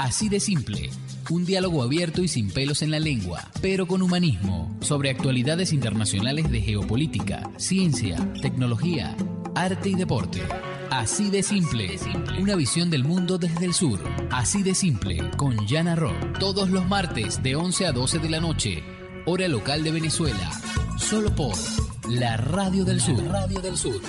Así de simple. Un diálogo abierto y sin pelos en la lengua, pero con humanismo, sobre actualidades internacionales de geopolítica, ciencia, tecnología, arte y deporte. Así de simple. Una visión del mundo desde el sur. Así de simple. Con Jana Rock. Todos los martes de 11 a 12 de la noche. Hora local de Venezuela. Solo por la Radio del Sur. Radio del Sur.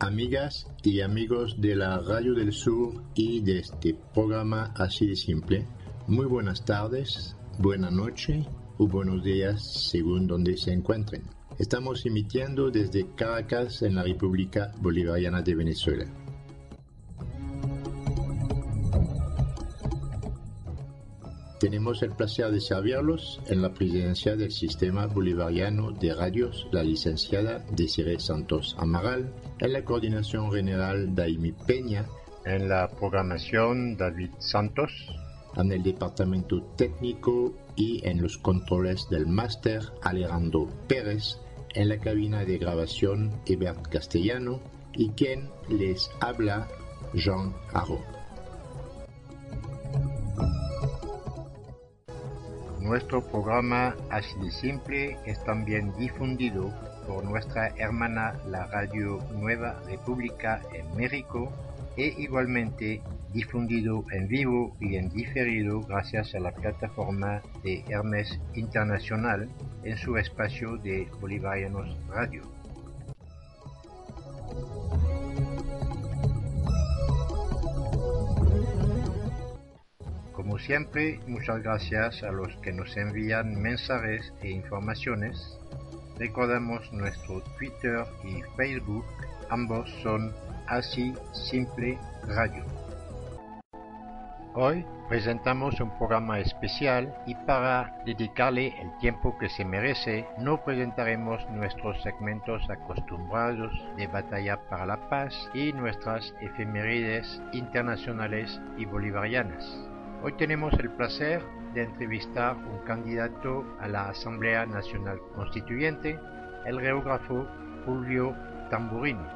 Amigas y amigos de la Radio del Sur y de este programa Así de Simple, muy buenas tardes, buena noche o buenos días según donde se encuentren. Estamos emitiendo desde Caracas en la República Bolivariana de Venezuela. Tenemos el placer de servirlos en la presidencia del Sistema Bolivariano de Radios, la licenciada Desiree Santos Amaral, en la coordinación general Daimi Peña, en la programación David Santos, en el departamento técnico y en los controles del máster Alejandro Pérez, en la cabina de grabación Ebert Castellano y quien les habla Jean Arro. Nuestro programa Así de Simple es también difundido por nuestra hermana la Radio Nueva República en México e igualmente difundido en vivo y en diferido gracias a la plataforma de Hermes Internacional en su espacio de Bolivarianos Radio. Como siempre, muchas gracias a los que nos envían mensajes e informaciones. Recordamos nuestro Twitter y Facebook, ambos son así simple radio. Hoy presentamos un programa especial y para dedicarle el tiempo que se merece no presentaremos nuestros segmentos acostumbrados de batalla para la paz y nuestras efemérides internacionales y bolivarianas. Hoy tenemos el placer entrevistar un candidato a la Asamblea Nacional Constituyente, el geógrafo Fulvio Tamburini.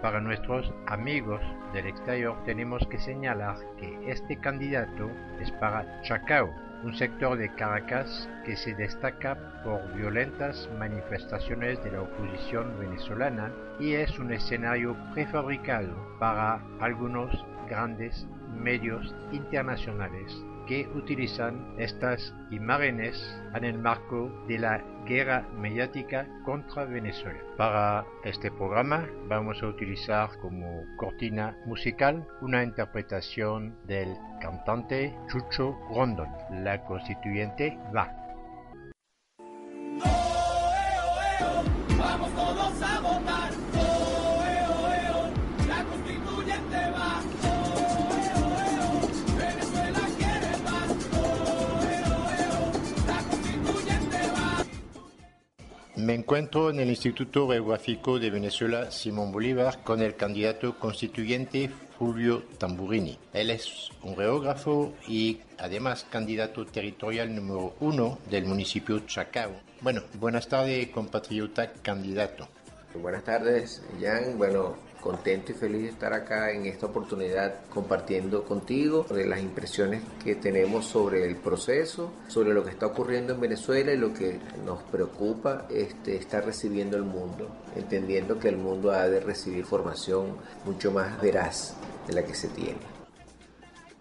Para nuestros amigos del exterior tenemos que señalar que este candidato es para Chacao, un sector de Caracas que se destaca por violentas manifestaciones de la oposición venezolana y es un escenario prefabricado para algunos grandes medios internacionales que utilizan estas imágenes en el marco de la guerra mediática contra Venezuela. Para este programa vamos a utilizar como cortina musical una interpretación del cantante Chucho Rondon. La constituyente va. Me encuentro en el Instituto Geográfico de Venezuela Simón Bolívar con el candidato constituyente Fulvio Tamburini. Él es un geógrafo y además candidato territorial número uno del municipio Chacao. Bueno, buenas tardes compatriota candidato. Buenas tardes, Jan. Bueno, contento y feliz de estar acá en esta oportunidad compartiendo contigo de las impresiones que tenemos sobre el proceso, sobre lo que está ocurriendo en Venezuela y lo que nos preocupa este, recibiendo el mundo, entendiendo que el mundo ha de recibir formación mucho más veraz de la que se tiene.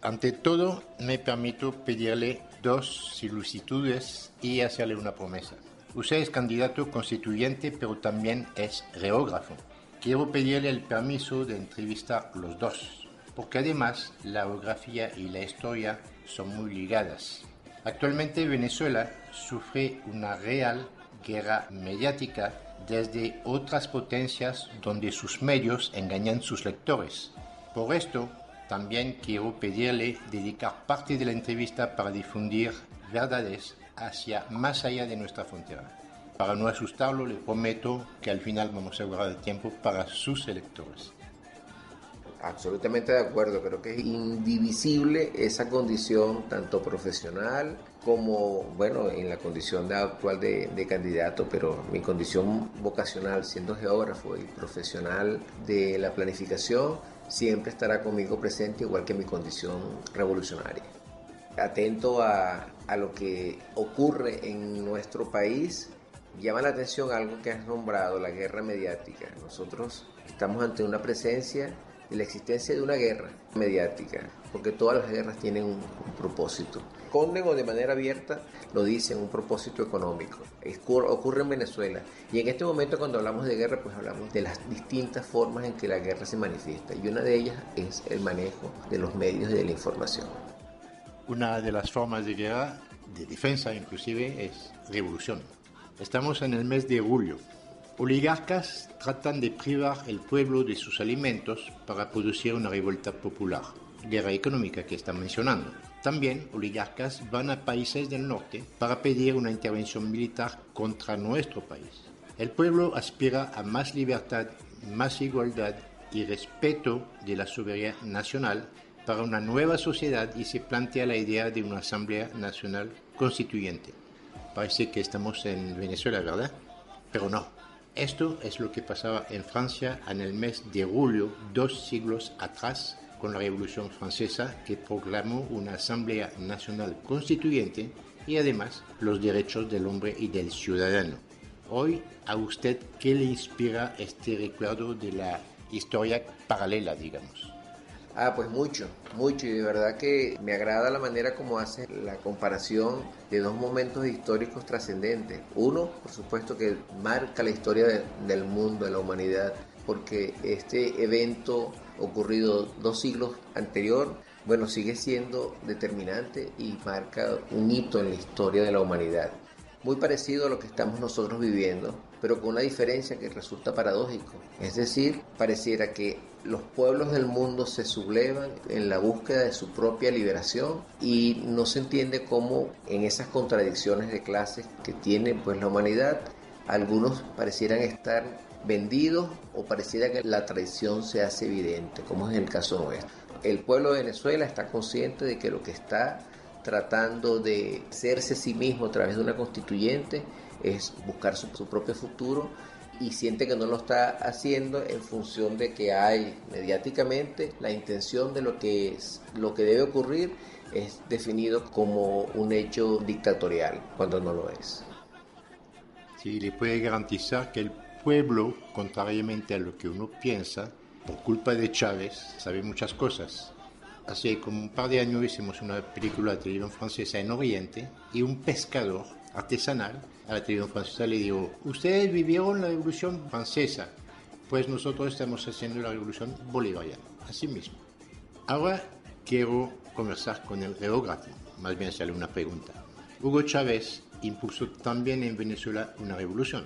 Ante todo, me permito pedirle dos solicitudes y hacerle una promesa. Usted es candidato constituyente, pero también es geógrafo. Quiero pedirle el permiso de entrevistar los dos, porque además la geografía y la historia son muy ligadas. Actualmente Venezuela sufre una real guerra mediática desde otras potencias donde sus medios engañan sus lectores. Por esto, también quiero pedirle dedicar parte de la entrevista para difundir verdades hacia más allá de nuestra frontera. Para no asustarlo, le prometo que al final vamos a guardar tiempo para sus electores. Absolutamente de acuerdo, creo que es indivisible esa condición tanto profesional como, bueno, en la condición de actual de, de, candidato, pero mi condición vocacional siendo geógrafo y profesional de la planificación siempre estará conmigo presente, igual que mi condición revolucionaria. Atento a, a lo que ocurre en nuestro país, llama la atención algo que has nombrado, la guerra mediática. Nosotros estamos ante una presencia de la existencia de una guerra mediática, porque todas las guerras tienen un, un propósito. Esconden o de manera abierta lo dicen, un propósito económico. Ocurre en Venezuela. Y en este momento cuando hablamos de guerra, pues hablamos de las distintas formas en que la guerra se manifiesta. Y una de ellas es el manejo de los medios de la información. Una de las formas de guerra, de defensa inclusive, es revolución. Estamos en el mes de julio. Oligarcas tratan de privar el pueblo de sus alimentos para producir una revuelta popular. Guerra económica que están mencionando. También oligarcas van a países del norte para pedir una intervención militar contra nuestro país. El pueblo aspira a más libertad, más igualdad y respeto de la soberanía nacional para una nueva sociedad y se plantea la idea de una Asamblea Nacional Constituyente. Parece que estamos en Venezuela, ¿verdad? Pero no. Esto es lo que pasaba en Francia en el mes de julio, dos siglos atrás, con la Revolución Francesa que proclamó una Asamblea Nacional Constituyente y además los derechos del hombre y del ciudadano. Hoy, ¿a usted qué le inspira este recuerdo de la historia paralela, digamos? Ah, pues mucho, mucho y de verdad que me agrada la manera como hace la comparación de dos momentos históricos trascendentes. Uno, por supuesto, que marca la historia de, del mundo, de la humanidad, porque este evento ocurrido dos siglos anterior, bueno, sigue siendo determinante y marca un hito en la historia de la humanidad. Muy parecido a lo que estamos nosotros viviendo, pero con una diferencia que resulta paradójico. Es decir, pareciera que los pueblos del mundo se sublevan en la búsqueda de su propia liberación y no se entiende cómo en esas contradicciones de clases que tiene pues la humanidad, algunos parecieran estar vendidos o pareciera que la traición se hace evidente, como es el caso nuestro. El pueblo de Venezuela está consciente de que lo que está tratando de hacerse a sí mismo a través de una constituyente es buscar su, su, propio futuro y siente que no lo está haciendo en función de que hay mediáticamente la intención de lo que es lo que debe ocurrir es definido como un hecho dictatorial cuando no lo es. Sí, le puede garantizar que el pueblo, contrariamente a lo que uno piensa, por culpa de Chávez, sabe muchas cosas. Hace como un par de años hicimos una película de televisión francesa en Oriente y un pescador artesanal a la televisión francesa le dijo, ustedes vivieron la revolución francesa, pues nosotros estamos haciendo la revolución bolivariana, así mismo. Ahora quiero conversar con el geógrafo, más bien sale una pregunta. Hugo Chávez impulsó también en Venezuela una revolución.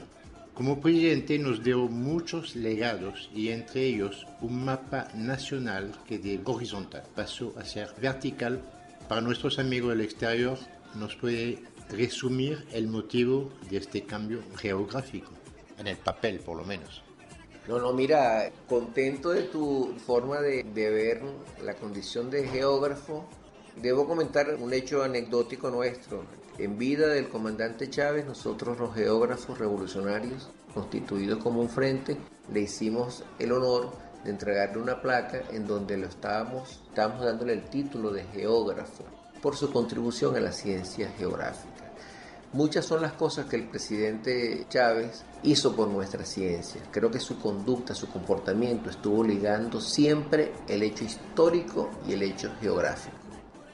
Como presidente nos dio muchos legados y entre ellos un mapa nacional que de horizontal pasó a ser vertical. Para nuestros amigos del exterior nos puede resumir el motivo de este cambio geográfico, en el papel por lo menos. No, no, mira, contento de tu forma de, de, ver la condición de geógrafo. Debo comentar un hecho anecdótico nuestro. En vida del comandante Chávez, nosotros los geógrafos revolucionarios, constituidos como un frente, le hicimos el honor de entregarle una placa en donde lo estábamos, estábamos dándole el título de geógrafo por su contribución a la ciencia geográfica. Muchas son las cosas que el presidente Chávez hizo por nuestra ciencia. Creo que su conducta, su comportamiento estuvo ligando siempre el hecho histórico y el hecho geográfico.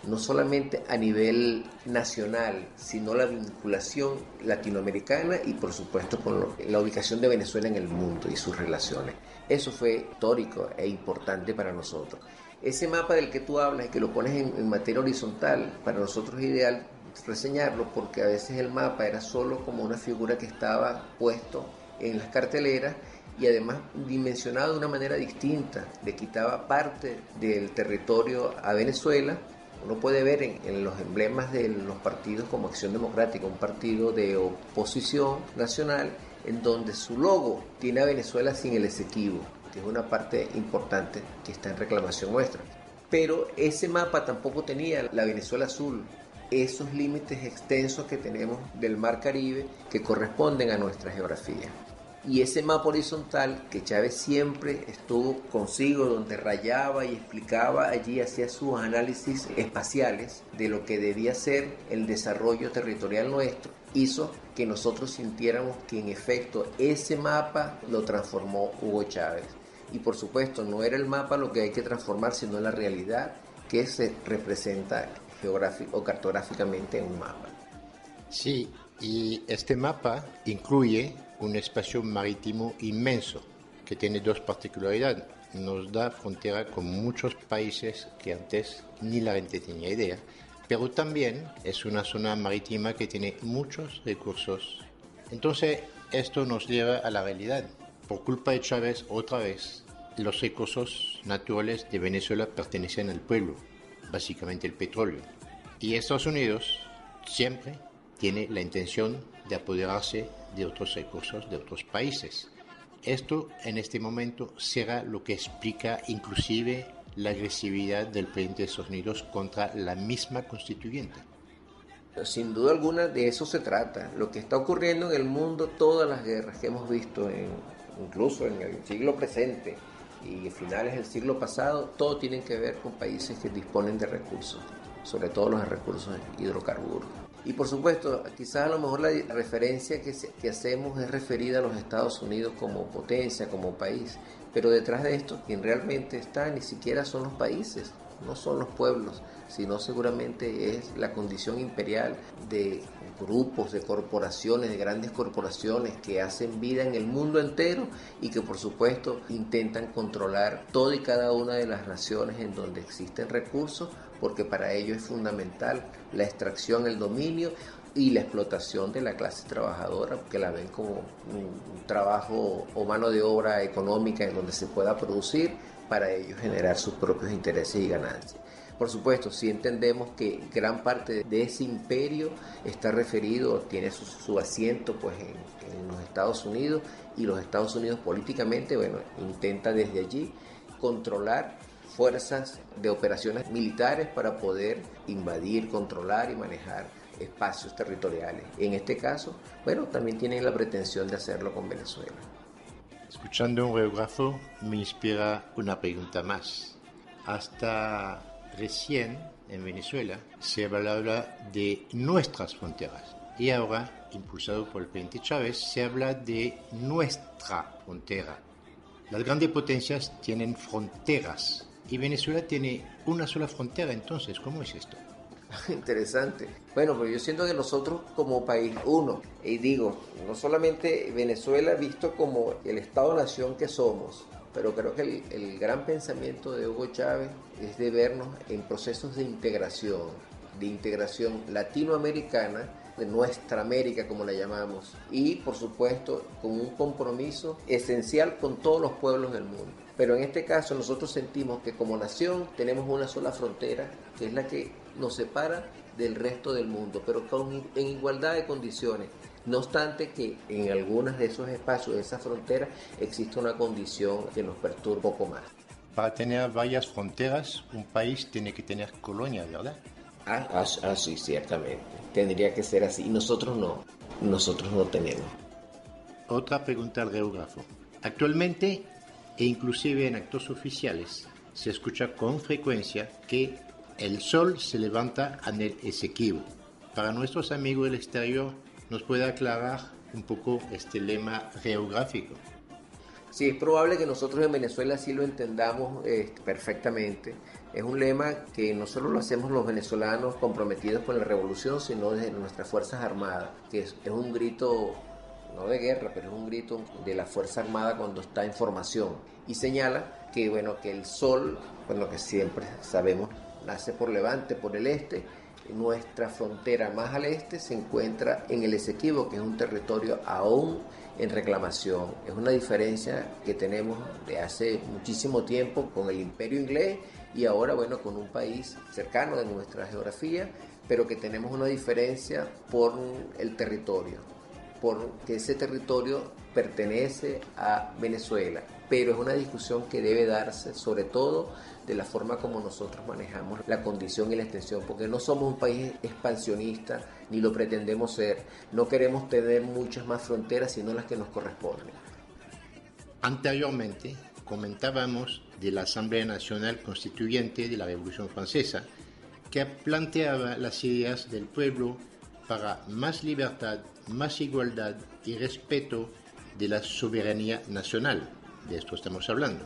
No solamente a nivel nacional, sino la vinculación latinoamericana y por supuesto con lo, la ubicación de Venezuela en el mundo y sus relaciones. Eso fue histórico e importante para nosotros. Ese mapa del que tú hablas y que lo pones en, materia horizontal, para nosotros es ideal reseñarlo porque a veces el mapa era solo como una figura que estaba puesto en las carteleras y además dimensionado de una manera distinta, le quitaba parte del territorio a Venezuela. Uno puede ver en, los emblemas de los partidos como Acción Democrática, un partido de oposición nacional, en donde su logo tiene a Venezuela sin el Esequibo. que es una parte importante que está en reclamación nuestra. Pero ese mapa tampoco tenía la Venezuela azul, esos límites extensos que tenemos del Mar Caribe que corresponden a nuestra geografía. Y ese mapa horizontal que Chávez siempre estuvo consigo, donde rayaba y explicaba allí, hacía sus análisis espaciales de lo que debía ser el desarrollo territorial nuestro, hizo que nosotros sintiéramos que en efecto ese mapa lo transformó Hugo Chávez. Y por supuesto no era el mapa lo que hay que transformar, sino la realidad que se representa geográfico cartográficamente en un mapa. Sí, y este mapa incluye un espacio marítimo inmenso que tiene dos particularidades. Nos da frontera con muchos países que antes ni la gente tenía idea, pero también es una zona marítima que tiene muchos recursos. Entonces, esto nos lleva a la realidad. Por culpa de Chávez, otra vez, los recursos naturales de Venezuela pertenecen al pueblo, básicamente el petróleo. Y Estados Unidos siempre tiene la intención de apoderarse de otros recursos de otros países. Esto en este momento será lo que explica inclusive la agresividad del presidente de Estados Unidos contra la misma constituyente. Sin duda alguna de eso se trata. Lo que está ocurriendo en el mundo, todas las guerras que hemos visto, incluso en el siglo presente y finales del siglo pasado, todo tiene que ver con países que disponen de recursos, sobre todo los recursos hidrocarburos. Y por supuesto, quizás a lo mejor la referencia que, que, hacemos es referida a los Estados Unidos como potencia, como país, pero detrás de esto, quien realmente está ni siquiera son los países, no son los pueblos, sino seguramente es la condición imperial de grupos, de corporaciones, de grandes corporaciones que hacen vida en el mundo entero y que por supuesto intentan controlar toda y cada una de las naciones en donde existen recursos porque para ello es fundamental la extracción, el dominio y la explotación de la clase trabajadora, que la ven como un trabajo o mano de obra económica en donde se pueda producir para ellos generar sus propios intereses y ganancias. Por supuesto, si entendemos que gran parte de ese imperio está referido, tiene su, asiento pues, en, en, los Estados Unidos y los Estados Unidos políticamente, bueno, intenta desde allí controlar fuerzas de operaciones militares para poder invadir, controlar y manejar espacios territoriales. En este caso, bueno, también tienen la pretensión de hacerlo con Venezuela. Escuchando un geógrafo me inspira una pregunta más. Hasta recién en Venezuela se hablaba de nuestras fronteras y ahora, impulsado por el presidente Chávez, se habla de nuestra frontera. Las grandes potencias tienen fronteras y Venezuela tiene una sola frontera, entonces, ¿cómo es esto? Interesante. Bueno, pues yo siento que nosotros como país, uno, y digo, no solamente Venezuela visto como el Estado-nación que somos, pero creo que el, el, gran pensamiento de Hugo Chávez es de vernos en procesos de integración, de integración latinoamericana, de nuestra América como la llamamos, y por supuesto con un compromiso esencial con todos los pueblos del mundo. Pero en este caso nosotros sentimos que como nación tenemos una sola frontera, que es la que nos separa del resto del mundo, pero con, en igualdad de condiciones. No obstante que en algunos de esos espacios, de esa frontera, existe una condición que nos perturba un poco más. Para tener varias fronteras, un país tiene que tener colonias, ¿verdad? Ah, ah, ah, sí, ciertamente. Tendría que ser así. Y nosotros no. Nosotros no tenemos. Otra pregunta al geógrafo. Actualmente, e inclusive en actos oficiales, se escucha con frecuencia que el sol se levanta en el Esequibo. Para nuestros amigos del exterior, ¿nos puede aclarar un poco este lema geográfico? Sí, es probable que nosotros en Venezuela sí lo entendamos eh, perfectamente. Es un lema que no solo lo hacemos los venezolanos comprometidos con la revolución, sino desde nuestras Fuerzas Armadas, que es, es un grito no de guerra, pero es un grito de la Fuerza Armada cuando está en formación. Y señala que, bueno, que el sol, bueno, que siempre sabemos, nace por levante, por el este. Nuestra frontera más al este se encuentra en el Esequibo, que es un territorio aún en reclamación. Es una diferencia que tenemos de hace muchísimo tiempo con el imperio inglés y ahora, bueno, con un país cercano de nuestra geografía, pero que tenemos una diferencia por el territorio, porque ese territorio pertenece a Venezuela pero es una discusión que debe darse sobre todo de la forma como nosotros manejamos la condición y la extensión, porque no somos un país expansionista, ni lo pretendemos ser, no queremos tener muchas más fronteras, sino las que nos corresponden. Anteriormente comentábamos de la Asamblea Nacional Constituyente de la Revolución Francesa, que planteaba las ideas del pueblo para más libertad, más igualdad y respeto de la soberanía nacional. De esto estamos hablando,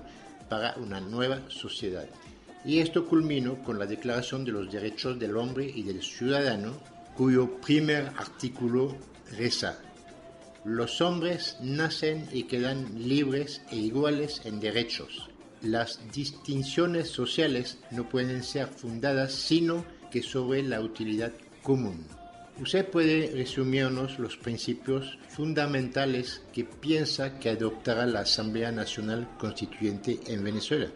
para una nueva sociedad. Y esto culminó con la Declaración de los Derechos del Hombre y del Ciudadano, cuyo primer artículo reza, los hombres nacen y quedan libres e iguales en derechos. Las distinciones sociales no pueden ser fundadas sino que sobre la utilidad común. ¿Usted puede resumirnos los principios fundamentales que piensa que adoptará la Asamblea Nacional Constituyente en Venezuela?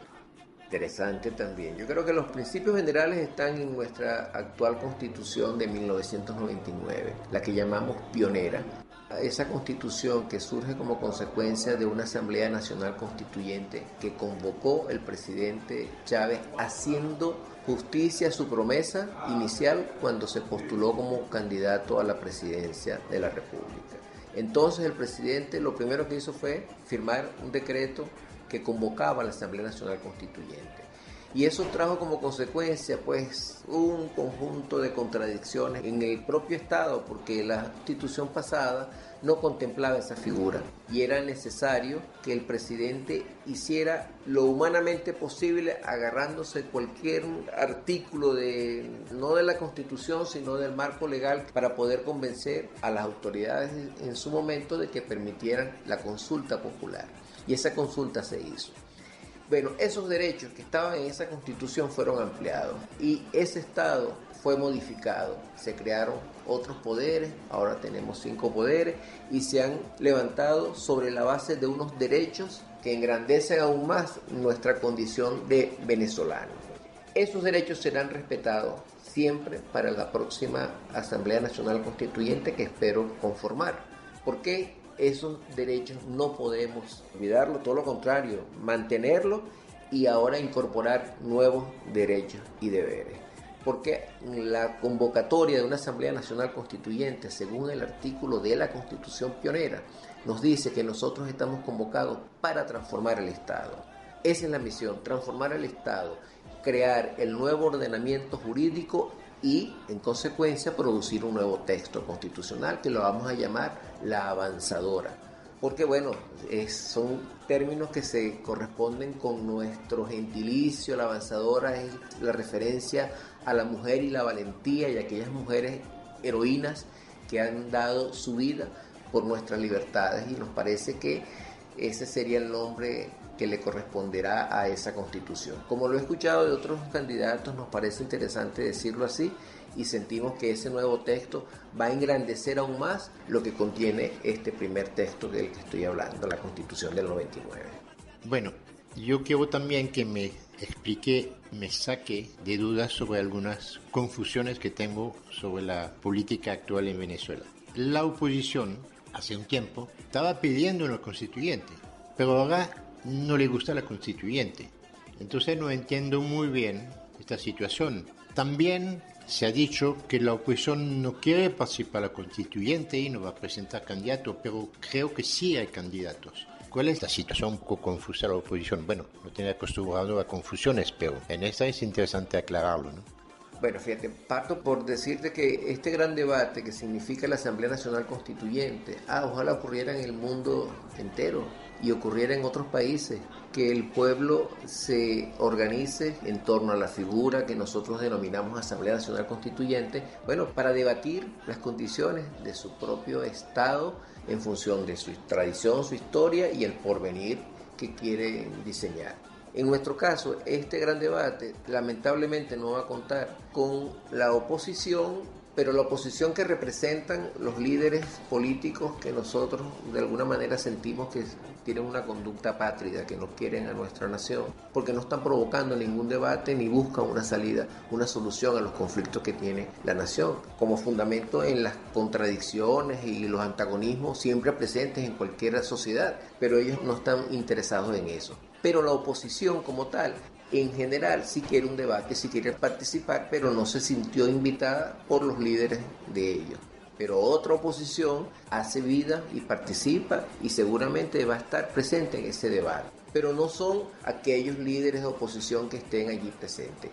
Interesante también. Yo creo que los principios generales están en nuestra actual constitución de 1999, la que llamamos pionera. Esa constitución que surge como consecuencia de una Asamblea Nacional Constituyente que convocó el presidente Chávez haciendo justicia su promesa inicial cuando se postuló como candidato a la presidencia de la República. Entonces el presidente lo primero que hizo fue firmar un decreto que convocaba a la Asamblea Nacional Constituyente. Y eso trajo como consecuencia pues un conjunto de contradicciones en el propio Estado porque la constitución pasada no contemplaba esa figura y era necesario que el presidente hiciera lo humanamente posible agarrándose cualquier artículo de no de la Constitución sino del marco legal para poder convencer a las autoridades en su momento de que permitieran la consulta popular y esa consulta se hizo. Bueno, esos derechos que estaban en esa constitución fueron ampliados y ese Estado fue modificado. Se crearon otros poderes, ahora tenemos cinco poderes y se han levantado sobre la base de unos derechos que engrandecen aún más nuestra condición de venezolanos. Esos derechos serán respetados siempre para la próxima Asamblea Nacional Constituyente que espero conformar. porque Esos derechos no podemos olvidarlo, todo lo contrario, mantenerlo y ahora incorporar nuevos derechos y deberes porque la convocatoria de una Asamblea Nacional Constituyente, según el artículo de la Constitución pionera, nos dice que nosotros estamos convocados para transformar el Estado. Esa es la misión, transformar el Estado, crear el nuevo ordenamiento jurídico y, en consecuencia, producir un nuevo texto constitucional que lo vamos a llamar la avanzadora. Porque, bueno, son términos que se corresponden con nuestro gentilicio, la avanzadora es la referencia a la mujer y la valentía y aquellas mujeres heroínas que han dado su vida por nuestras libertades y nos parece que ese sería el nombre que le corresponderá a esa constitución. Como lo he escuchado de otros candidatos, nos parece interesante decirlo así y sentimos que ese nuevo texto va a engrandecer aún más lo que contiene este primer texto del que estoy hablando, la constitución del 99. Bueno, yo quiero también que me explique, me saque de dudas sobre algunas confusiones que tengo sobre la política actual en Venezuela. La oposición, hace un tiempo, estaba pidiendo una constituyente, pero ahora no le gusta la constituyente. Entonces no entiendo muy bien esta situación. También se ha dicho que la oposición no quiere participar en la constituyente y no va a presentar candidatos, pero creo que sí hay candidatos. ¿Cuál es la situación un poco confusa de la oposición? Bueno, no tiene acostumbrado a confusiones, pero en esta es interesante aclararlo, ¿no? Bueno, fíjate, parto por decirte que este gran debate que significa la Asamblea Nacional Constituyente, ah, ojalá ocurriera en el mundo entero y ocurriera en otros países, que el pueblo se organice en torno a la figura que nosotros denominamos Asamblea Nacional Constituyente, bueno, para debatir las condiciones de su propio Estado en función de su tradición, su historia y el porvenir que quieren diseñar. En nuestro caso, este gran debate lamentablemente no va a contar con la oposición pero la oposición que representan los líderes políticos que nosotros de alguna manera sentimos que tienen una conducta pátrida, que no quieren a nuestra nación, porque no están provocando ningún debate ni buscan una salida, una solución a los conflictos que tiene la nación, como fundamento en las contradicciones y los antagonismos siempre presentes en cualquier sociedad, pero ellos no están interesados en eso. Pero la oposición como tal en general sí quiere un debate, sí quiere participar, pero no se sintió invitada por los líderes de ellos. Pero otra oposición hace vida y participa y seguramente va a estar presente en ese debate. Pero no son aquellos líderes de oposición que estén allí presentes.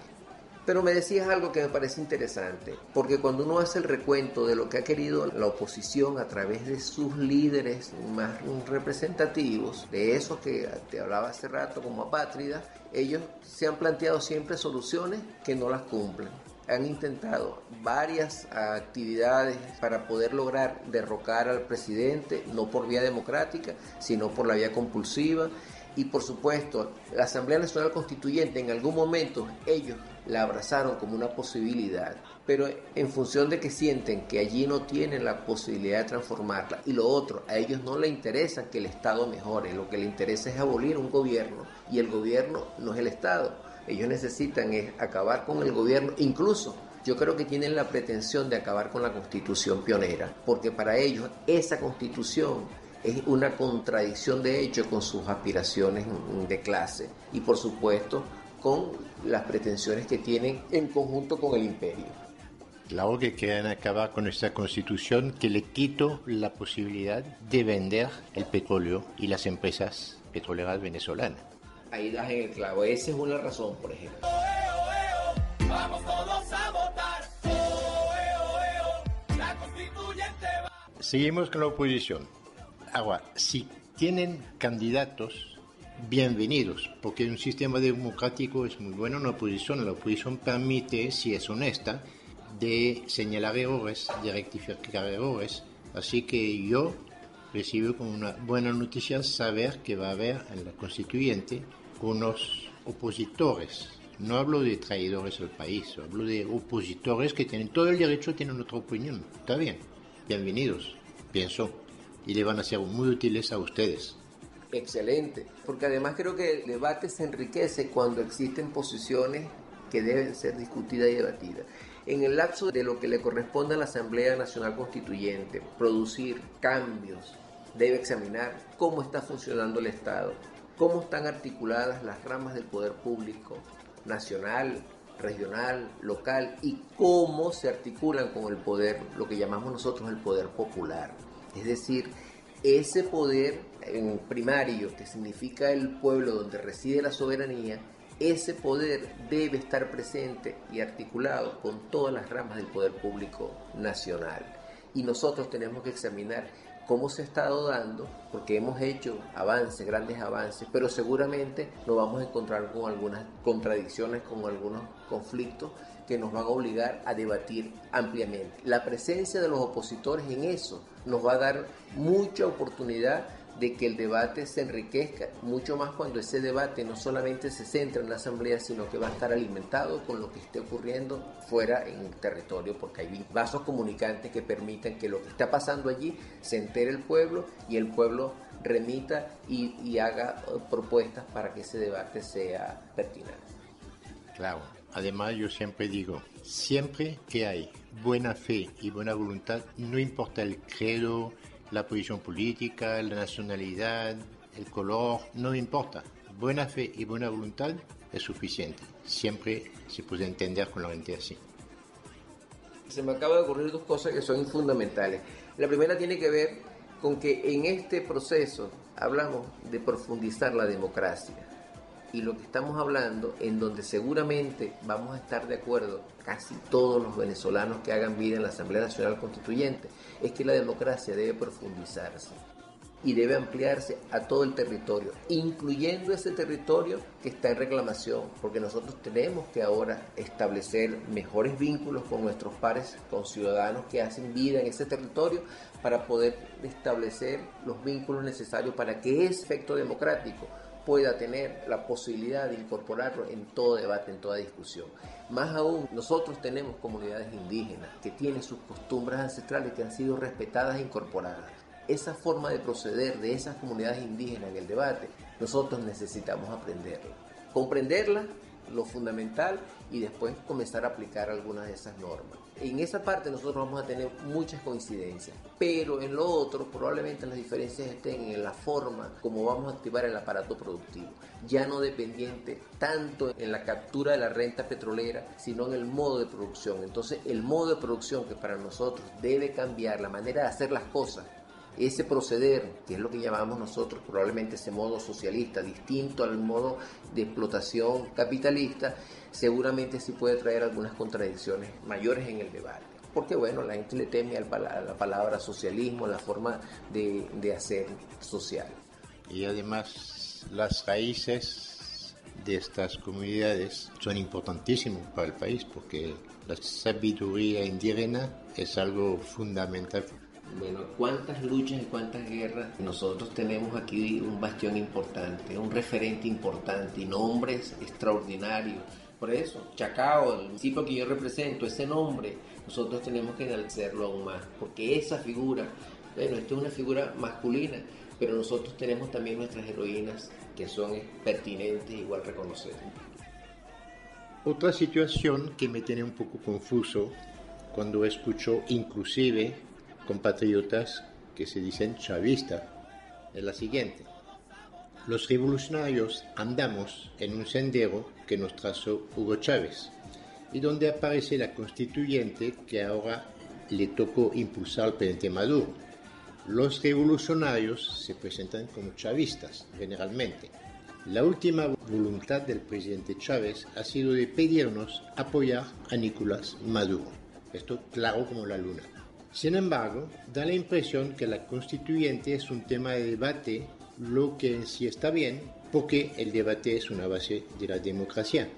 Pero me decías algo que me parece interesante, porque cuando uno hace el recuento de lo que ha querido la oposición a través de sus líderes más representativos, de esos que te hablaba hace rato como apátridas, ellos se han planteado siempre soluciones que no las cumplen. Han intentado varias actividades para poder lograr derrocar al presidente, no por vía democrática, sino por la vía compulsiva. Y por supuesto, la Asamblea Nacional Constituyente en algún momento ellos la abrazaron como una posibilidad, pero en función de que sienten que allí no tienen la posibilidad de transformarla. Y lo otro, a ellos no les interesa que el Estado mejore, lo que les interesa es abolir un gobierno y el gobierno no es el Estado. Ellos necesitan es acabar con el gobierno, incluso yo creo que tienen la pretensión de acabar con la constitución pionera, porque para ellos esa constitución es una contradicción de hecho con sus aspiraciones de clase y por supuesto con las pretensiones que tienen en conjunto con el imperio. Claro que quieren acabar con esta constitución que le quito la posibilidad de vender el petróleo y las empresas petroleras venezolanas. Ahí das en el clavo, esa es una razón, por ejemplo. Vamos todos a votar. La constituyente va. Seguimos con la oposición. Ahora, si tienen candidatos, bienvenidos, porque un sistema democrático es muy bueno en la oposición. La oposición permite, si es honesta, de señalar errores, de rectificar errores. Así que yo recibo como una buena noticia saber que va a haber en la constituyente unos opositores. No hablo de traidores al país, hablo de opositores que tienen todo el derecho, tienen otra opinión. Está bien, bienvenidos, pienso, y le van a ser muy útiles a ustedes. Excelente, porque además creo que el debate se enriquece cuando existen posiciones que deben ser discutidas y debatidas. En el lapso de lo que le corresponde a la Asamblea Nacional Constituyente, producir cambios, debe examinar cómo está funcionando el Estado, cómo están articuladas las ramas del poder público, nacional, regional, local, y cómo se articulan con el poder, lo que llamamos nosotros el poder popular. Es decir, ese poder primario, que significa el pueblo donde reside la soberanía, ese poder debe estar presente y articulado con todas las ramas del poder público nacional. Y nosotros tenemos que examinar cómo se ha estado dando, porque hemos hecho avances, grandes avances, pero seguramente nos vamos a encontrar con algunas contradicciones, con algunos conflictos que nos van a obligar a debatir ampliamente. La presencia de los opositores en eso nos va a dar mucha oportunidad de que el debate se enriquezca, mucho más cuando ese debate no solamente se centra en la asamblea, sino que va a estar alimentado con lo que esté ocurriendo fuera en el territorio, porque hay vasos comunicantes que permitan que lo que está pasando allí se entere el pueblo y el pueblo remita y, y haga eh, propuestas para que ese debate sea pertinente. Claro, además yo siempre digo, siempre que hay buena fe y buena voluntad, no importa el credo, la posición política, la nacionalidad, el color, no importa. Buena fe y buena voluntad es suficiente. Siempre se puede entender con la gente así. Se me acaba de ocurrir dos cosas que son fundamentales. La primera tiene que ver con que en este proceso hablamos de profundizar la democracia. Y lo que estamos hablando, en donde seguramente vamos a estar de acuerdo casi todos los venezolanos que hagan vida en la Asamblea Nacional Constituyente, es que la democracia debe profundizarse y debe ampliarse a todo el territorio, incluyendo ese territorio que está en reclamación, porque nosotros tenemos que ahora establecer mejores vínculos con nuestros pares, con ciudadanos que hacen vida en ese territorio, para poder establecer los vínculos necesarios para que ese efecto democrático pueda tener la posibilidad de incorporarlo en todo debate, en toda discusión. Más aún, nosotros tenemos comunidades indígenas que tienen sus costumbres ancestrales que han sido respetadas e incorporadas. Esa forma de proceder de esas comunidades indígenas en el debate, nosotros necesitamos aprenderla. Comprenderla lo fundamental y después comenzar a aplicar algunas de esas normas. En esa parte nosotros vamos a tener muchas coincidencias, pero en lo otro probablemente las diferencias estén en la forma como vamos a activar el aparato productivo, ya no dependiente tanto en la captura de la renta petrolera, sino en el modo de producción. Entonces el modo de producción que para nosotros debe cambiar, la manera de hacer las cosas, ese proceder, que es lo que llamamos nosotros probablemente ese modo socialista, distinto al modo de explotación capitalista, seguramente sí puede traer algunas contradicciones mayores en el debate. Porque bueno, la gente le teme a la palabra socialismo, la forma de, de hacer social. Y además las raíces de estas comunidades son importantísimas para el país porque la sabiduría indígena es algo fundamental bueno, cuántas luchas y cuántas guerras. Nosotros tenemos aquí un bastión importante, un referente importante y nombres extraordinarios. Por eso, Chacao, el municipio que yo represento, ese nombre, nosotros tenemos que enaltecerlo aún más, porque esa figura, bueno, esta es una figura masculina, pero nosotros tenemos también nuestras heroínas que son pertinentes igual reconocer. Otra situación que me tiene un poco confuso cuando escucho inclusive compatriotas que se dicen chavistas es la siguiente. Los revolucionarios andamos en un sendero que nos trazó Hugo Chávez y donde aparece la constituyente que ahora le tocó impulsar al presidente Maduro. Los revolucionarios se presentan como chavistas generalmente. La última voluntad del presidente Chávez ha sido de pedirnos apoyar a Nicolás Maduro. Esto claro como la luna. Sin embargo, da la impresión que la constituyente es un tema de debate, lo que en sí está bien, porque el debate es una base de la democracia.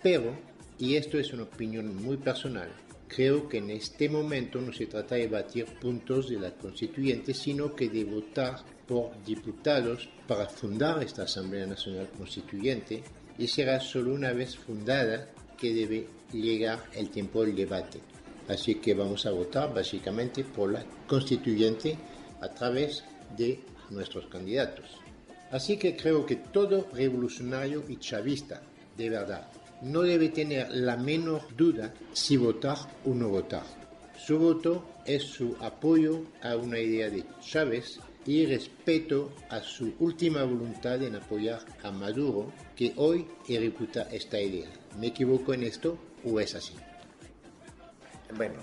Pero, y esto es una opinión muy personal, creo que en este momento no se trata de debatir puntos de la constituyente, sino que de votar por diputados para fundar esta Asamblea Nacional Constituyente y será solo una vez fundada que debe llegar el tiempo del debate. Así que vamos a votar básicamente por la constituyente a través de nuestros candidatos. Así que creo que todo revolucionario y chavista, de verdad, no debe tener la menor duda si votar o no votar. Su voto es su apoyo a una idea de Chávez y respeto a su última voluntad en apoyar a Maduro, que hoy ejecuta esta idea. ¿Me equivoco en esto o es así? Bueno,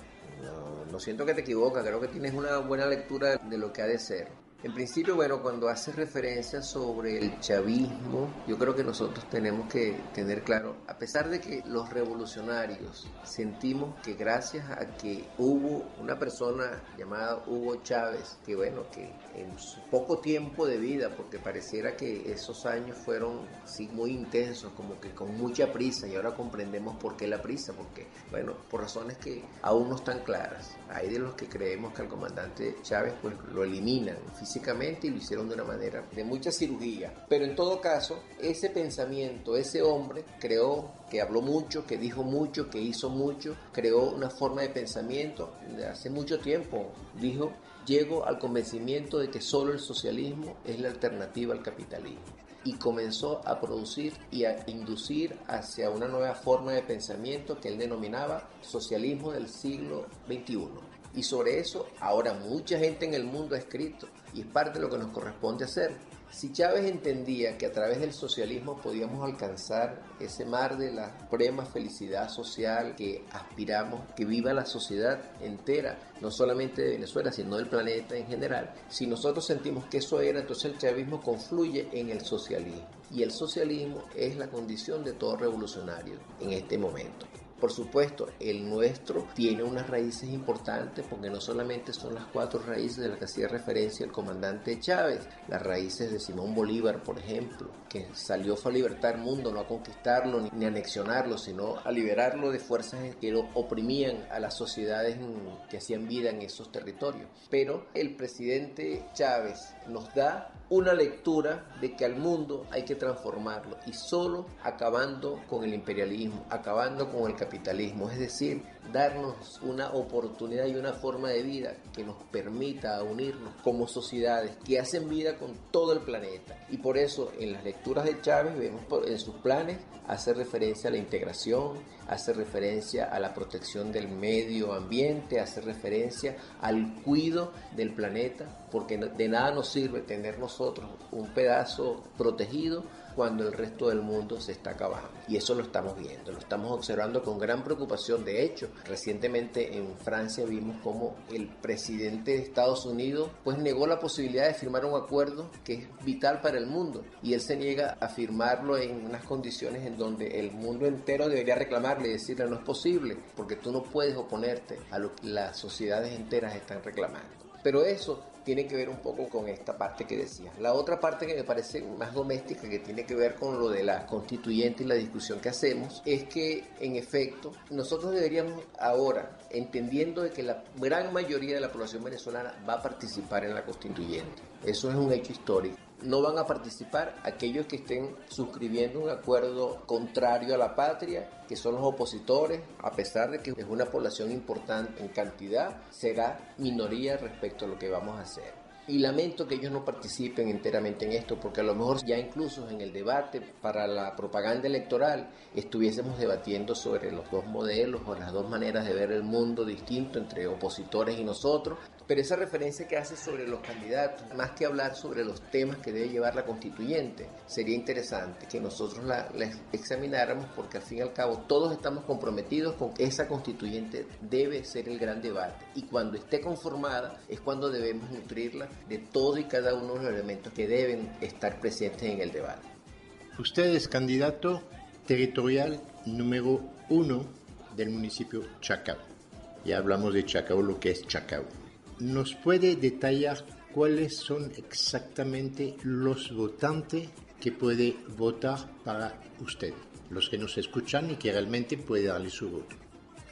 no, siento que te equivocas, creo que tienes una buena lectura de lo que ha de ser. En principio, bueno, cuando hace referencia sobre el chavismo, yo creo que nosotros tenemos que tener claro, a pesar de que los revolucionarios sentimos que gracias a que hubo una persona llamada Hugo Chávez, que bueno, que en su poco tiempo de vida, porque pareciera que esos años fueron sí, muy intensos, como que con mucha prisa, y ahora comprendemos por qué la prisa, porque bueno, por razones que aún no están claras. Hay de los que creemos que al comandante Chávez pues lo eliminan y lo hicieron de una manera de mucha cirugía. Pero en todo caso, ese pensamiento, ese hombre creó, que habló mucho, que dijo mucho, que hizo mucho, creó una forma de pensamiento hace mucho tiempo. Dijo, llego al convencimiento de que solo el socialismo es la alternativa al capitalismo y comenzó a producir y a inducir hacia una nueva forma de pensamiento que él denominaba socialismo del siglo XXI. Y sobre eso ahora mucha gente en el mundo ha escrito y es parte de lo que nos corresponde hacer. Si Chávez entendía que a través del socialismo podíamos alcanzar ese mar de la suprema felicidad social que aspiramos, que viva la sociedad entera, no solamente de Venezuela, sino del planeta en general, si nosotros sentimos que eso era, entonces el chavismo confluye en el socialismo. Y el socialismo es la condición de todo revolucionario en este momento. Por supuesto, el nuestro tiene unas raíces importantes porque no solamente son las cuatro raíces de las que hacía referencia el comandante Chávez, las raíces de Simón Bolívar, por ejemplo, que salió a libertar el mundo, no a conquistarlo ni a anexionarlo, sino a liberarlo de fuerzas que lo oprimían a las sociedades que hacían vida en esos territorios. Pero el presidente Chávez nos da una lectura de que al mundo hay que transformarlo y solo acabando con el imperialismo, acabando con el capitalismo, es decir, darnos una oportunidad y una forma de vida que nos permita unirnos como sociedades que hacen vida con todo el planeta. Y por eso en las lecturas de Chávez vemos en sus planes hace referencia a la integración, hace referencia a la protección del medio ambiente, hace referencia al cuido del planeta, porque de nada nos sirve tener nosotros un pedazo protegido cuando el resto del mundo se está acabando. Y eso lo estamos viendo, lo estamos observando con gran preocupación. De hecho, recientemente en Francia vimos como el presidente de Estados Unidos pues negó la posibilidad de firmar un acuerdo que es vital para el mundo y él se niega a firmarlo en unas condiciones en donde el mundo entero debería reclamarle y decirle no es posible porque tú no puedes oponerte a lo que las sociedades enteras están reclamando. Pero eso tiene que ver un poco con esta parte que decía. La otra parte que me parece más doméstica, que tiene que ver con lo de la constituyente y la discusión que hacemos, es que en efecto nosotros deberíamos ahora, entendiendo de que la gran mayoría de la población venezolana va a participar en la constituyente, eso es un hecho histórico, no van a participar aquellos que estén suscribiendo un acuerdo contrario a la patria, que son los opositores, a pesar de que es una población importante en cantidad, será minoría respecto a lo que vamos a hacer. Y lamento que ellos no participen enteramente en esto, porque a lo mejor ya incluso en el debate para la propaganda electoral estuviésemos debatiendo sobre los dos modelos o las dos maneras de ver el mundo distinto entre opositores y nosotros. Pero esa referencia que hace sobre los candidatos, más que hablar sobre los temas que debe llevar la constituyente, sería interesante que nosotros la, la examináramos porque al fin y al cabo todos estamos comprometidos con que esa constituyente debe ser el gran debate. Y cuando esté conformada es cuando debemos nutrirla de todo y cada uno de los elementos que deben estar presentes en el debate. Usted es candidato territorial número uno del municipio Chacao. Ya hablamos de Chacao, lo que es Chacao. ¿Nos puede detallar cuáles son exactamente los votantes que puede votar para usted? Los que nos escuchan y que realmente puede darle su voto.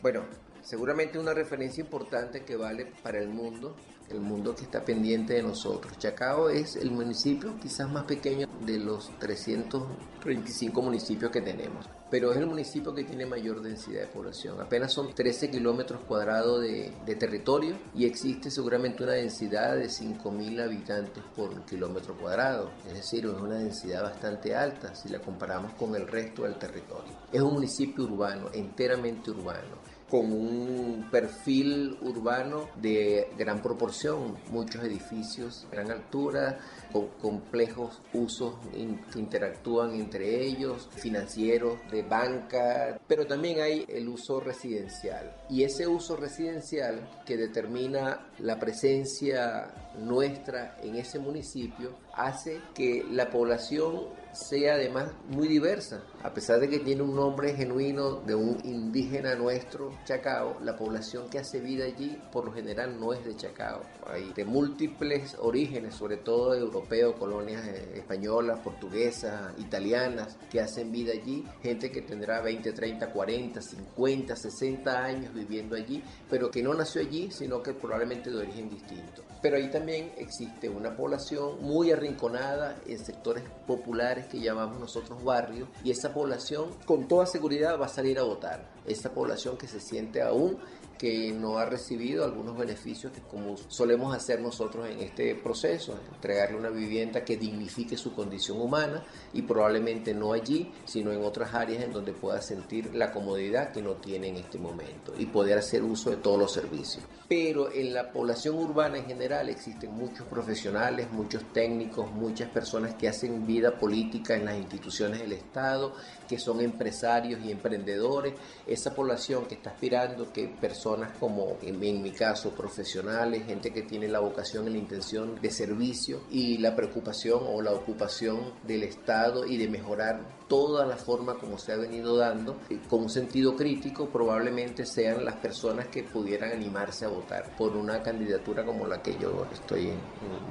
Bueno, seguramente una referencia importante que vale para el mundo el mundo que está pendiente de nosotros. Chacao es el municipio quizás más pequeño de los 335 municipios que tenemos, pero es el municipio que tiene mayor densidad de población. Apenas son 13 kilómetros cuadrados de, territorio y existe seguramente una densidad de 5.000 habitantes por kilómetro cuadrado, es decir, es una densidad bastante alta si la comparamos con el resto del territorio. Es un municipio urbano, enteramente urbano con un perfil urbano de gran proporción, muchos edificios, gran altura, con complejos usos que interactúan entre ellos, financieros, de banca, pero también hay el uso residencial. Y ese uso residencial que determina la presencia nuestra en ese municipio hace que la población sea además muy diversa. A pesar de que tiene un nombre genuino de un indígena nuestro, Chacao, la población que hace vida allí por lo general no es de Chacao. Hay de múltiples orígenes, sobre todo europeos, colonias eh, españolas, portuguesas, italianas, que hacen vida allí. Gente que tendrá 20, 30, 40, 50, 60 años viviendo allí, pero que no nació allí, sino que probablemente de origen distinto. Pero ahí también existe una población muy arrinconada en sectores populares que llamamos nosotros barrios y esa población con toda seguridad va a salir a votar. Esa población que se siente aún que no ha recibido algunos beneficios que como solemos hacer nosotros en este proceso, entregarle una vivienda que dignifique su condición humana y probablemente no allí, sino en otras áreas en donde pueda sentir la comodidad que no tiene en este momento y poder hacer uso de todos los servicios. Pero en la población urbana en general existen muchos profesionales, muchos técnicos, muchas personas que hacen vida política en las instituciones del Estado, que son empresarios y emprendedores, esa población que está aspirando que personas como en, mi caso profesionales, gente que tiene la vocación y la intención de servicio y la preocupación o la ocupación del Estado y de mejorar toda la forma como se ha venido dando, con un sentido crítico probablemente sean las personas que pudieran animarse a votar por una candidatura como la que yo estoy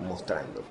mostrando.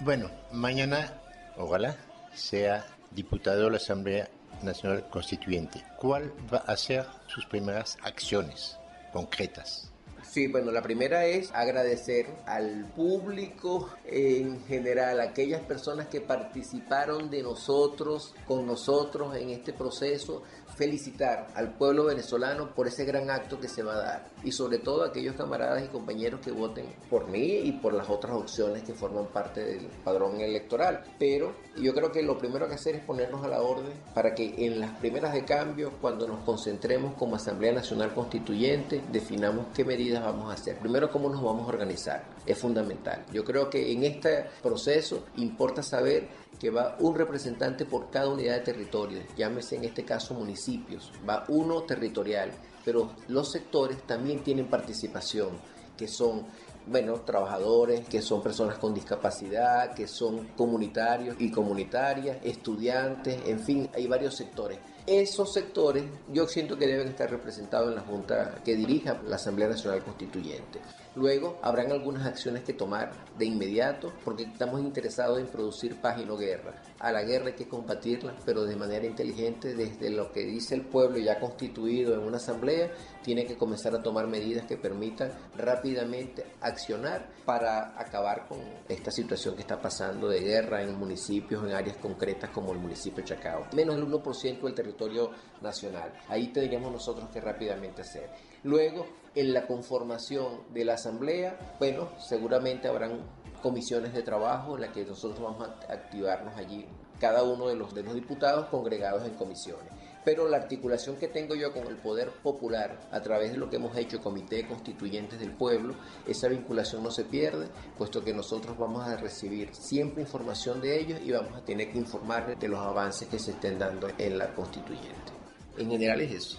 Bueno, mañana, ojalá, sea diputado de la Asamblea Nacional Constituyente. ¿Cuál va a ser sus primeras acciones? Concretas? Sí, bueno, la primera es agradecer al público en general, aquellas personas que participaron de nosotros, con nosotros en este proceso, felicitar al pueblo venezolano por ese gran acto que se va a dar y sobre todo a aquellos camaradas y compañeros que voten por mí y por las otras opciones que forman parte del padrón electoral. Pero yo creo que lo primero que hacer es ponernos a la orden para que en las primeras de cambio, cuando nos concentremos como Asamblea Nacional Constituyente, definamos qué medidas vamos a hacer. Primero, cómo nos vamos a organizar. Es fundamental. Yo creo que en este proceso importa saber que va un representante por cada unidad de territorio, llámese en este caso municipios, va uno territorial, pero los sectores también tienen participación, que son bueno, trabajadores, que son personas con discapacidad, que son comunitarios y comunitarias, estudiantes, en fin, hay varios sectores. Esos sectores yo siento que deben estar representados en la Junta que dirija la Asamblea Nacional Constituyente. Luego habrán algunas acciones que tomar de inmediato porque estamos interesados en producir paz y no guerra. A la guerra hay que combatirla, pero de manera inteligente desde lo que dice el pueblo ya constituido en una asamblea, tiene que comenzar a tomar medidas que permitan rápidamente accionar para acabar con esta situación que está pasando de guerra en municipios, en áreas concretas como el municipio de Chacao. Menos del 1% del territorio nacional. Ahí tendríamos nosotros que rápidamente hacer. Luego, en la conformación de la asamblea, bueno, seguramente habrán comisiones de trabajo en las que nosotros vamos a activarnos allí, cada uno de los, de los diputados congregados en comisiones. Pero la articulación que tengo yo con el poder popular a través de lo que hemos hecho Comité Constituyentes del Pueblo, esa vinculación no se pierde, puesto que nosotros vamos a recibir siempre información de ellos y vamos a tener que informar de los avances que se estén dando en la constituyente. En general es eso.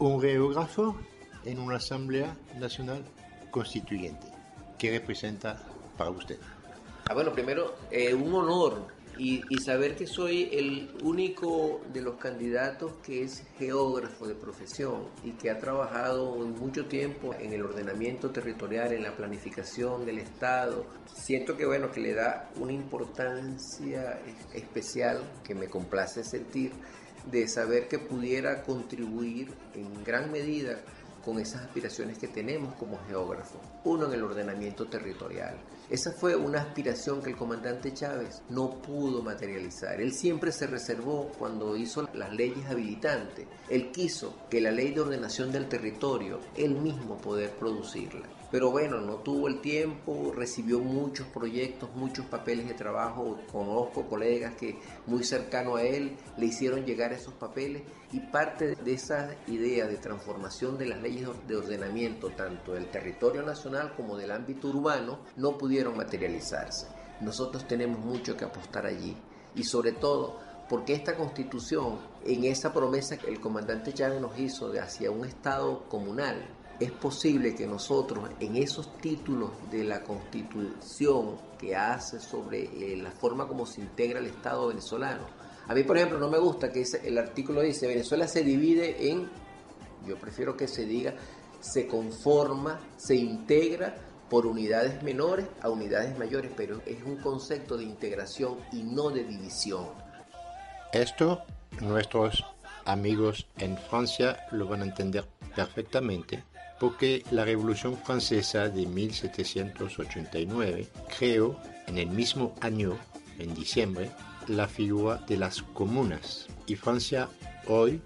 Un geógrafo en una Asamblea Nacional Constituyente. ¿Qué representa para usted? Ah, bueno, primero, eh, un honor y, y, saber que soy el único de los candidatos que es geógrafo de profesión y que ha trabajado mucho tiempo en el ordenamiento territorial, en la planificación del Estado. Siento que, bueno, que le da una importancia especial que me complace sentir de saber que pudiera contribuir en gran medida con esas aspiraciones que tenemos como geógrafos. Uno en el ordenamiento territorial. Esa fue una aspiración que el comandante Chávez no pudo materializar. Él siempre se reservó cuando hizo las leyes habilitantes. Él quiso que la ley de ordenación del territorio, él mismo poder producirla. Pero bueno, no tuvo el tiempo, recibió muchos proyectos, muchos papeles de trabajo. Conozco colegas que muy cercano a él le hicieron llegar esos papeles y parte de esa idea de transformación de las leyes de ordenamiento, tanto del territorio nacional como del ámbito urbano, no pudieron materializarse. Nosotros tenemos mucho que apostar allí y sobre todo porque esta constitución, en esa promesa que el comandante Chávez nos hizo de hacia un Estado comunal, es posible que nosotros en esos títulos de la constitución que hace sobre eh, la forma como se integra el Estado venezolano, a mí por ejemplo no me gusta que el artículo dice Venezuela se divide en, yo prefiero que se diga, se conforma, se integra por unidades menores a unidades mayores, pero es un concepto de integración y no de división. Esto nuestros amigos en Francia lo van a entender perfectamente porque la Revolución Francesa de 1789 creó en el mismo año, en diciembre, la figura de las comunas. Y Francia hoy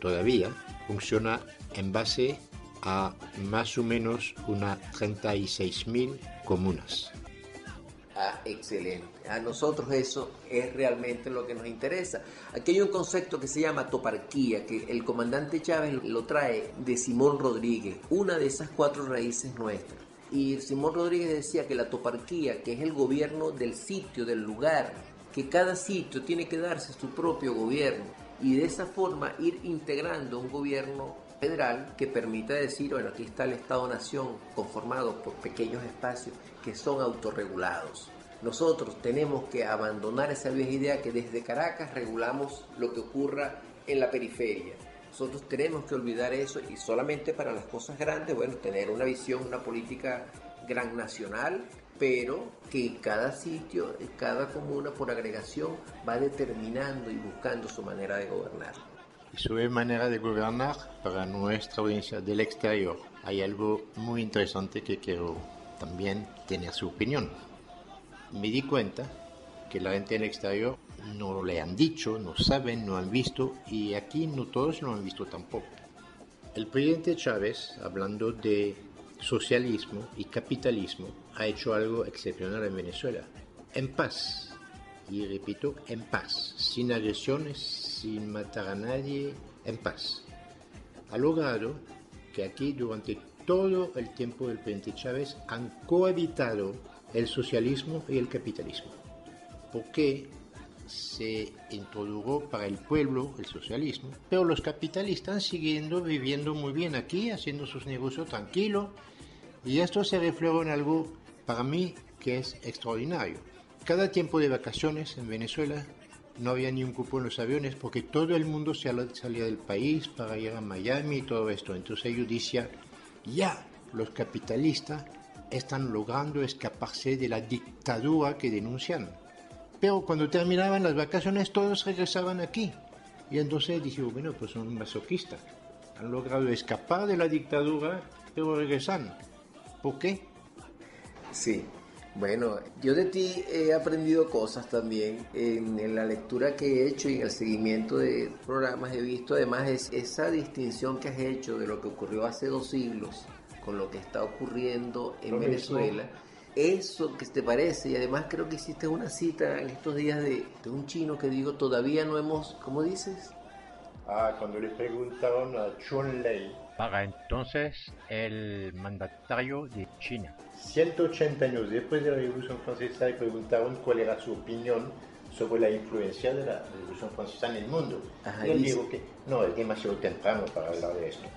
todavía funciona en base a más o menos unas 36.000 comunas. Ah, excelente. A nosotros eso es realmente lo que nos interesa. Aquí hay un concepto que se llama toparquía, que el comandante Chávez lo trae de Simón Rodríguez, una de esas cuatro raíces nuestras. Y Simón Rodríguez decía que la toparquía, que es el gobierno del sitio, del lugar, que cada sitio tiene que darse su propio gobierno y de esa forma ir integrando un gobierno federal que permita decir, bueno, aquí está el Estado-Nación conformado por pequeños espacios que son autorregulados. Nosotros tenemos que abandonar esa vieja idea que desde Caracas regulamos lo que ocurra en la periferia. Nosotros tenemos que olvidar eso y solamente para las cosas grandes, bueno, tener una visión, una política gran nacional, pero que cada sitio, cada comuna por agregación va determinando y buscando su manera de gobernar. y sobre manera de gobernar para nuestra audiencia del exterior. Hay algo muy interesante que quiero también tener su opinión. Me di cuenta que la gente del exterior no le han dicho, no saben, no han visto y aquí no todos lo han visto tampoco. El presidente Chávez, hablando de socialismo y capitalismo, ha hecho algo excepcional en Venezuela. En paz, y repito, en paz, sin agresiones, sin matar a nadie, en paz. Ha logrado que aquí durante todo el tiempo del presidente Chávez han cohabitado el socialismo y el capitalismo. Porque se introdujo para el pueblo el socialismo, pero los capitalistas siguiendo viviendo muy bien aquí, haciendo sus negocios tranquilos, y esto se refleja en algo para mí que es extraordinario. Cada tiempo de vacaciones en Venezuela no había ni un cupo en los aviones porque todo el mundo salía del país para ir a Miami y todo esto. Entonces ellos decían, ya los capitalistas están logrando escaparse de la dictadura que denuncian. Pero cuando terminaban las vacaciones todos regresaban aquí. Y entonces dije, bueno, pues son masoquistas. Han logrado escapar de la dictadura, pero regresan. ¿Por qué? Sí, bueno, yo de ti he aprendido cosas también en, la lectura que he hecho y en el seguimiento de programas he visto además es esa distinción que has hecho de lo que ocurrió hace dos siglos con lo que está ocurriendo en Venezuela. Eso que te parece, y además creo que hiciste una cita en estos días de, de un chino que digo, todavía no hemos, ¿cómo dices? Ah, cuando le preguntaron a Chun Lei. Para entonces el mandatario de China. 180 años después de la Revolución Francesa le preguntaron cuál era su opinión sobre la influencia de la Revolución Francesa en el mundo. y él dijo que no, es demasiado temprano para hablar de esto.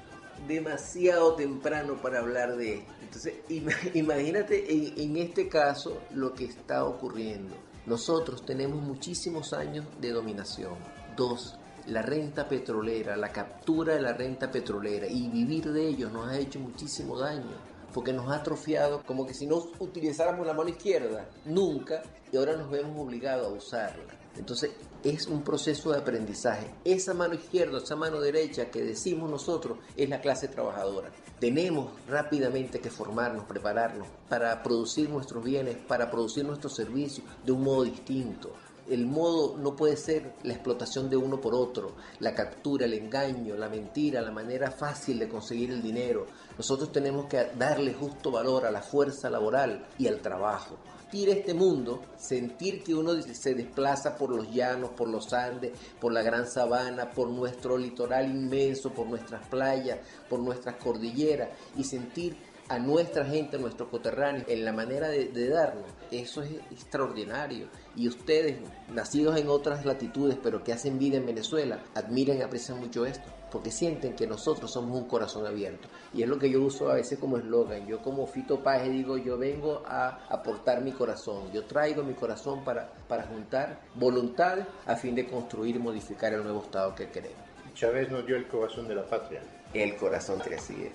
Demasiado temprano para hablar de esto. Entonces, imagínate en, este caso lo que está ocurriendo. Nosotros tenemos muchísimos años de dominación. Dos, la renta petrolera, la captura de la renta petrolera y vivir de ellos nos ha hecho muchísimo daño porque nos ha atrofiado como que si no utilizáramos la mano izquierda nunca y ahora nos vemos obligados a usarla. Entonces es un proceso de aprendizaje. Esa mano izquierda, esa mano derecha que decimos nosotros es la clase trabajadora. Tenemos rápidamente que formarnos, prepararnos para producir nuestros bienes, para producir nuestros servicios de un modo distinto el modo no puede ser la explotación de uno por otro, la captura, el engaño, la mentira, la manera fácil de conseguir el dinero. Nosotros tenemos que darle justo valor a la fuerza laboral y al trabajo. Ir a este mundo, sentir que uno se desplaza por los llanos, por los Andes, por la gran sabana, por nuestro litoral inmenso, por nuestras playas, por nuestras cordilleras y sentir a nuestra gente, a nuestros coterráneos, en la manera de, darnos. Eso es extraordinario. Y ustedes, nacidos en otras latitudes, pero que hacen vida en Venezuela, admiran y aprecian mucho esto, porque sienten que nosotros somos un corazón abierto. Y es lo que yo uso a veces como eslogan. Yo como Fito Paje digo, yo vengo a aportar mi corazón. Yo traigo mi corazón para, para juntar voluntades a fin de construir y modificar el nuevo Estado que queremos. Chávez nos dio el corazón de la patria. El corazón que sigue.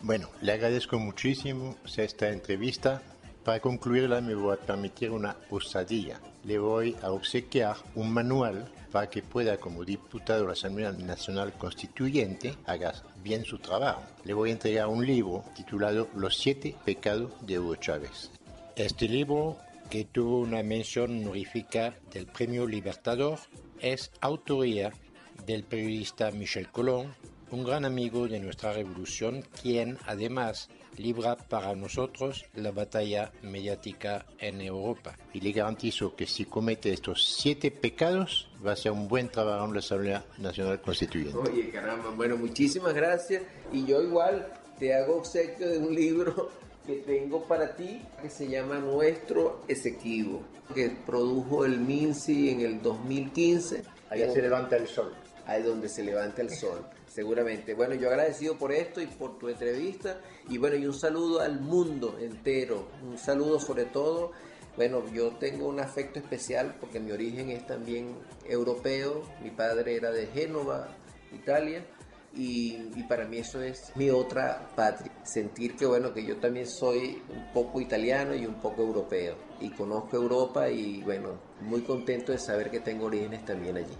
Bueno, le agradezco muchísimo esta entrevista. Para concluirla me voy a permitir una osadilla. Le voy a obsequiar un manual para que pueda, como diputado de la Asamblea Nacional Constituyente, haga bien su trabajo. Le voy a entregar un libro titulado Los siete pecados de Hugo Chávez. Este libro, que tuvo una mención honorífica del Premio Libertador, es autoría del periodista Michel Colón, un gran amigo de nuestra revolución, quien además libra para nosotros la batalla mediática en Europa. Y le garantizo que si comete estos siete pecados, va a ser un buen trabajo en la Asamblea Nacional Constituyente. Oye, caramba, bueno, muchísimas gracias. Y yo igual te hago obsequio de un libro que tengo para ti que se llama Nuestro Esequibo, que produjo el MINSI en el 2015. Ahí se levanta el sol. Ahí donde se levanta el sol seguramente. Bueno, yo agradecido por esto y por tu entrevista y bueno, y un saludo al mundo entero, un saludo sobre todo, bueno, yo tengo un afecto especial porque mi origen es también europeo, mi padre era de Génova, Italia. Y, y, para mí eso es mi otra patria. Sentir que bueno, que yo también soy un poco italiano y un poco europeo. Y conozco Europa y bueno, muy contento de saber que tengo orígenes también allí.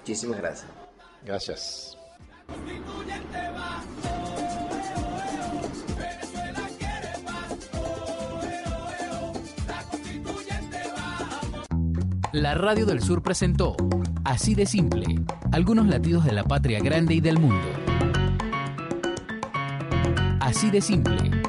Muchísimas gracias. Gracias. La Radio del Sur presentó Así de Simple, algunos latidos de la patria grande y del mundo. Así de Simple